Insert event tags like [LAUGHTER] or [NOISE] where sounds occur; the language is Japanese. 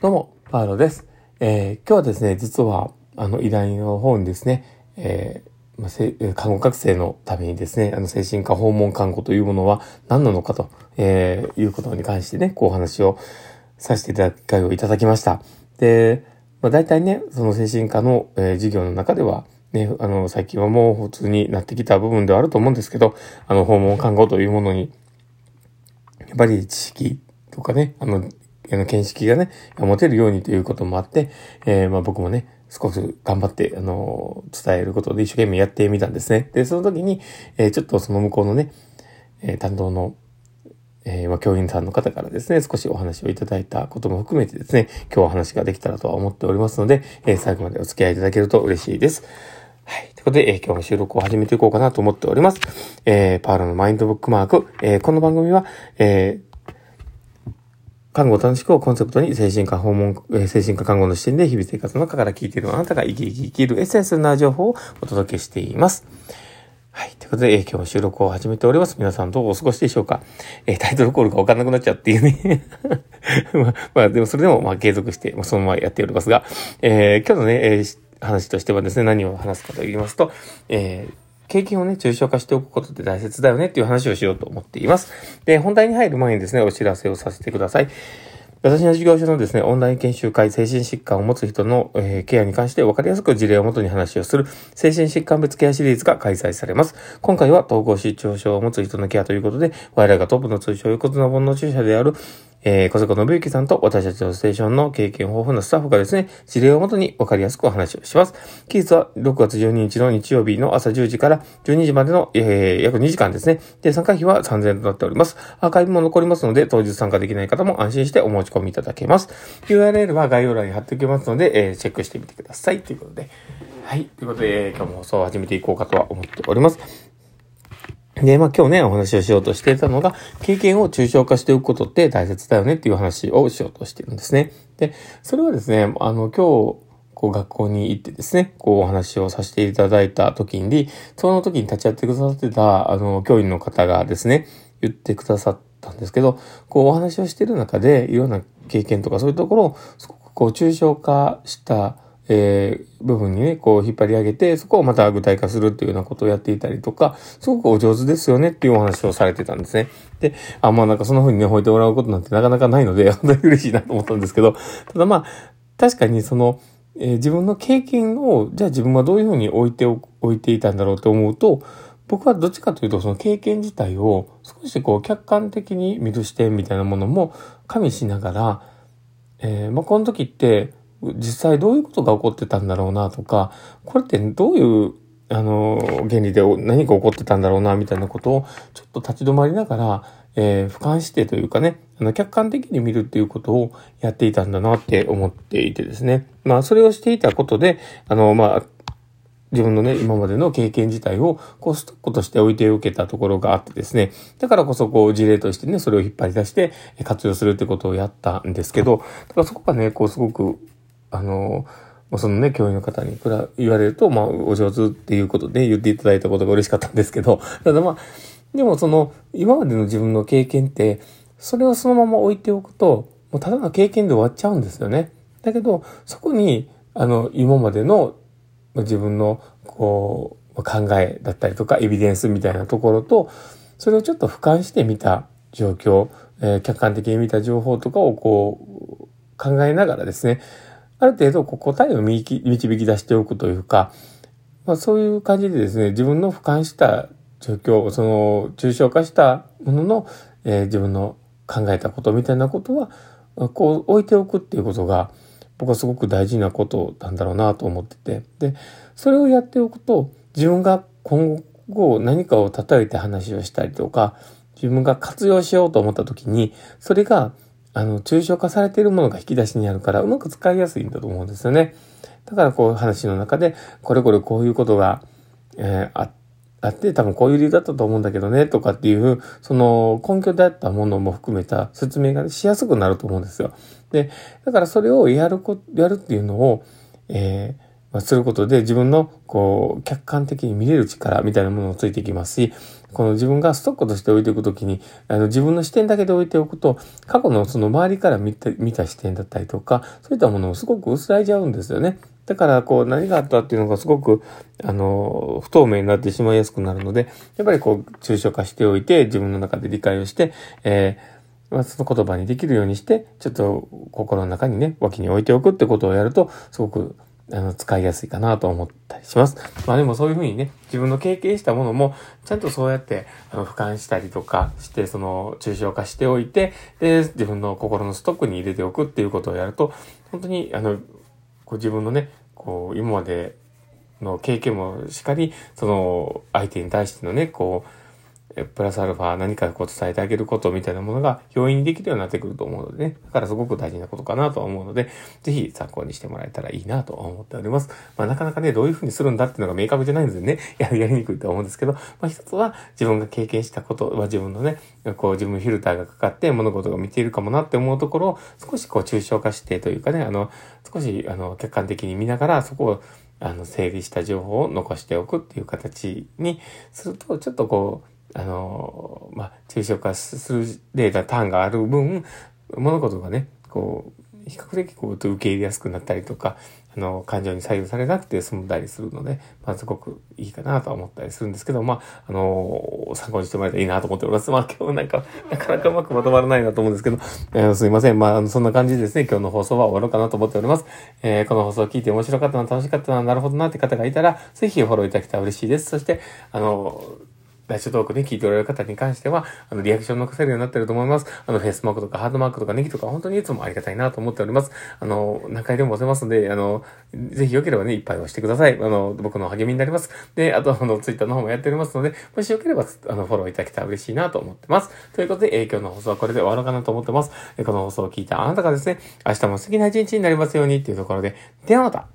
どうも、パーロです。えー、今日はですね、実は、あの、依頼の方にですね、えー、まあ、看護学生のためにですね、あの、精神科訪問看護というものは何なのかと、えー、いうことに関してね、こうお話をさせていただく機会をいただきました。で、まあ、大体ね、その精神科の、えー、授業の中では、ね、あの、最近はもう普通になってきた部分ではあると思うんですけど、あの、訪問看護というものに、やっぱり知識とかね、あの、あの、見識がね、持てるようにということもあって、えー、まあ僕もね、少し頑張って、あの、伝えることで一生懸命やってみたんですね。で、その時に、えー、ちょっとその向こうのね、えー、担当の、えー、ま、教員さんの方からですね、少しお話をいただいたことも含めてですね、今日お話ができたらとは思っておりますので、えー、最後までお付き合いいただけると嬉しいです。はい。ということで、えー、今日の収録を始めていこうかなと思っております。えー、パールのマインドブックマーク。えー、この番組は、えー、看護短縮をコンセプトに精神科訪問、精神科看護の視点で日々生活の中から聞いているあなたが生き生き生きるエッセンスな情報をお届けしています。はい。ということで、え、今日収録を始めております。皆さんどうお過ごしでしょうかえー、タイトルコールがわかんなくなっちゃうっていうねまあ。まあ、でもそれでも、まあ、継続して、まあ、そのままやっておりますが、えー、今日のね、えー、話としてはですね、何を話すかと言いますと、えー、経験をね、抽象化しておくことって大切だよねっていう話をしようと思っています。で、本題に入る前にですね、お知らせをさせてください。私の事業所のですね、オンライン研修会、精神疾患を持つ人の、えー、ケアに関して分かりやすく事例をもとに話をする、精神疾患別ケアシリーズが開催されます。今回は統合失調症を持つ人のケアということで、我々がトップの通称横綱本の注射である、えー、小坂信之さんと私たちのステーションの経験豊富なスタッフがですね、事例をもとに分かりやすくお話をします。期日は6月12日の日曜日の朝10時から12時までの、えー、約2時間ですね。で、参加費は3000円となっております。アーカイブも残りますので、当日参加できない方も安心してお申し込みいただけます。URL は概要欄に貼っておきますので、えー、チェックしてみてください。ということで。はい。ということで、今日も放送を始めていこうかとは思っております。で、まあ今日ね、お話をしようとしていたのが、経験を抽象化しておくことって大切だよねっていう話をしようとしてるんですね。で、それはですね、あの、今日、こう学校に行ってですね、こうお話をさせていただいた時に、その時に立ち会ってくださってた、あの、教員の方がですね、言ってくださったんですけど、こうお話をしてる中で、いろんな経験とかそういうところを、すごくこう抽象化した、えー、部分にね、こう引っ張り上げて、そこをまた具体化するっていうようなことをやっていたりとか、すごくお上手ですよねっていうお話をされてたんですね。で、あ、まあなんかそんな風にね、吠えてもらうことなんてなかなかないので、[LAUGHS] 本当に嬉しいなと思ったんですけど、ただまあ、確かにその、えー、自分の経験を、じゃあ自分はどういうふうに置いてお、置いていたんだろうと思うと、僕はどっちかというとその経験自体を少しこう客観的に見る視点みたいなものも加味しながら、えー、まあこの時って実際どういうことが起こってたんだろうなとか、これってどういう、あの、原理で何が起こってたんだろうなみたいなことをちょっと立ち止まりながら、えー、俯瞰してというかね、あの、客観的に見るっていうことをやっていたんだなって思っていてですね。まあ、それをしていたことで、あの、まあ、自分のね、今までの経験自体を、こう、ストックとして置いておけたところがあってですね。だからこそ、こう、事例としてね、それを引っ張り出して、活用するってことをやったんですけど、だからそこがね、こう、すごく、あの、そのね、教員の方に言われると、まあ、お上手っていうことで言っていただいたことが嬉しかったんですけど、[LAUGHS] ただまあ、でもその、今までの自分の経験って、それをそのまま置いておくと、もうただの経験で終わっちゃうんですよね。だけど、そこに、あの、今までの自分の、こう、考えだったりとか、エビデンスみたいなところと、それをちょっと俯瞰してみた状況、えー、客観的に見た情報とかをこう、考えながらですね、ある程度こう答えを導き出しておくというか、まあ、そういう感じでですね、自分の俯瞰した状況、その抽象化したものの、えー、自分の考えたことみたいなことは、こう置いておくっていうことが、僕はすごく大事なことなんだろうなと思ってて。で、それをやっておくと、自分が今後何かを叩いて話をしたりとか、自分が活用しようと思った時に、それがあの、抽象化されているものが引き出しにあるから、うまく使いやすいんだと思うんですよね。だからこういう話の中で、これこれこういうことが、えー、あって、多分こういう理由だったと思うんだけどね、とかっていう、その根拠であったものも含めた説明がしやすくなると思うんですよ。で、だからそれをやるこ、やるっていうのを、えー、ま、することで自分のこう客観的に見れる力みたいなものをついていきますし、この自分がストックとして置いておくときに、あの、自分の視点だけで置いておくと、過去のその周りから見た見た視点だったりとか、そういったものをすごく薄らいじゃうんですよね。だから、こう、何があったっていうのがすごく、あの、不透明になってしまいやすくなるので、やっぱりこう、抽象化しておいて、自分の中で理解をして、えー、まあ、その言葉にできるようにして、ちょっと心の中にね、脇に置いておくってことをやると、すごくあの、使いやすいかなと思ったりします。まあでもそういうふうにね、自分の経験したものも、ちゃんとそうやって、あの、俯瞰したりとかして、その、抽象化しておいて、で、自分の心のストックに入れておくっていうことをやると、本当に、あの、こう自分のね、こう、今までの経験もしっかり、その、相手に対してのね、こう、プラスアルファ何かこう伝えてあげることみたいなものが容易にできるようになってくると思うのでね。だからすごく大事なことかなと思うので、ぜひ参考にしてもらえたらいいなと思っております。まあなかなかね、どういうふうにするんだっていうのが明確じゃないんでね、や [LAUGHS] やりにくいと思うんですけど、まあ一つは自分が経験したこと、は自分のね、こう自分フィルターがかかって物事が見ているかもなって思うところを少しこう抽象化してというかね、あの、少しあの客観的に見ながらそこをあの整理した情報を残しておくっていう形にすると、ちょっとこう、あの、まあ、抽象化するデータ、ターンがある分、物事がね、こう、比較的こう、受け入れやすくなったりとか、あの、感情に左右されなくて済んだりするので、まあ、すごくいいかなと思ったりするんですけど、まあ、あの、参考にしてもらえたらいいなと思っております。まあ、今日なんか、なかなかうまくまとまらないなと思うんですけど、えー、すいません。まあ、そんな感じでですね、今日の放送は終わろうかなと思っております。えー、この放送を聞いて面白かったな、楽しかったな、なるほどなって方がいたら、ぜひフォローいただけたら嬉しいです。そして、あの、ラジオトークね、聞いておられる方に関しては、あの、リアクション残せるようになってると思います。あの、フェイスマークとかハードマークとかネギとか、本当にいつもありがたいなと思っております。あの、何回でも押せますので、あの、ぜひよければね、いっぱい押してください。あの、僕の励みになります。で、あと、あの、ツイッターの方もやっておりますので、もしよければ、あの、フォローいただけたら嬉しいなと思ってます。ということで、えー、今日の放送はこれで終わろうかなと思ってます。この放送を聞いたあなたがですね、明日も素敵な一日になりますようにっていうところで、ではまた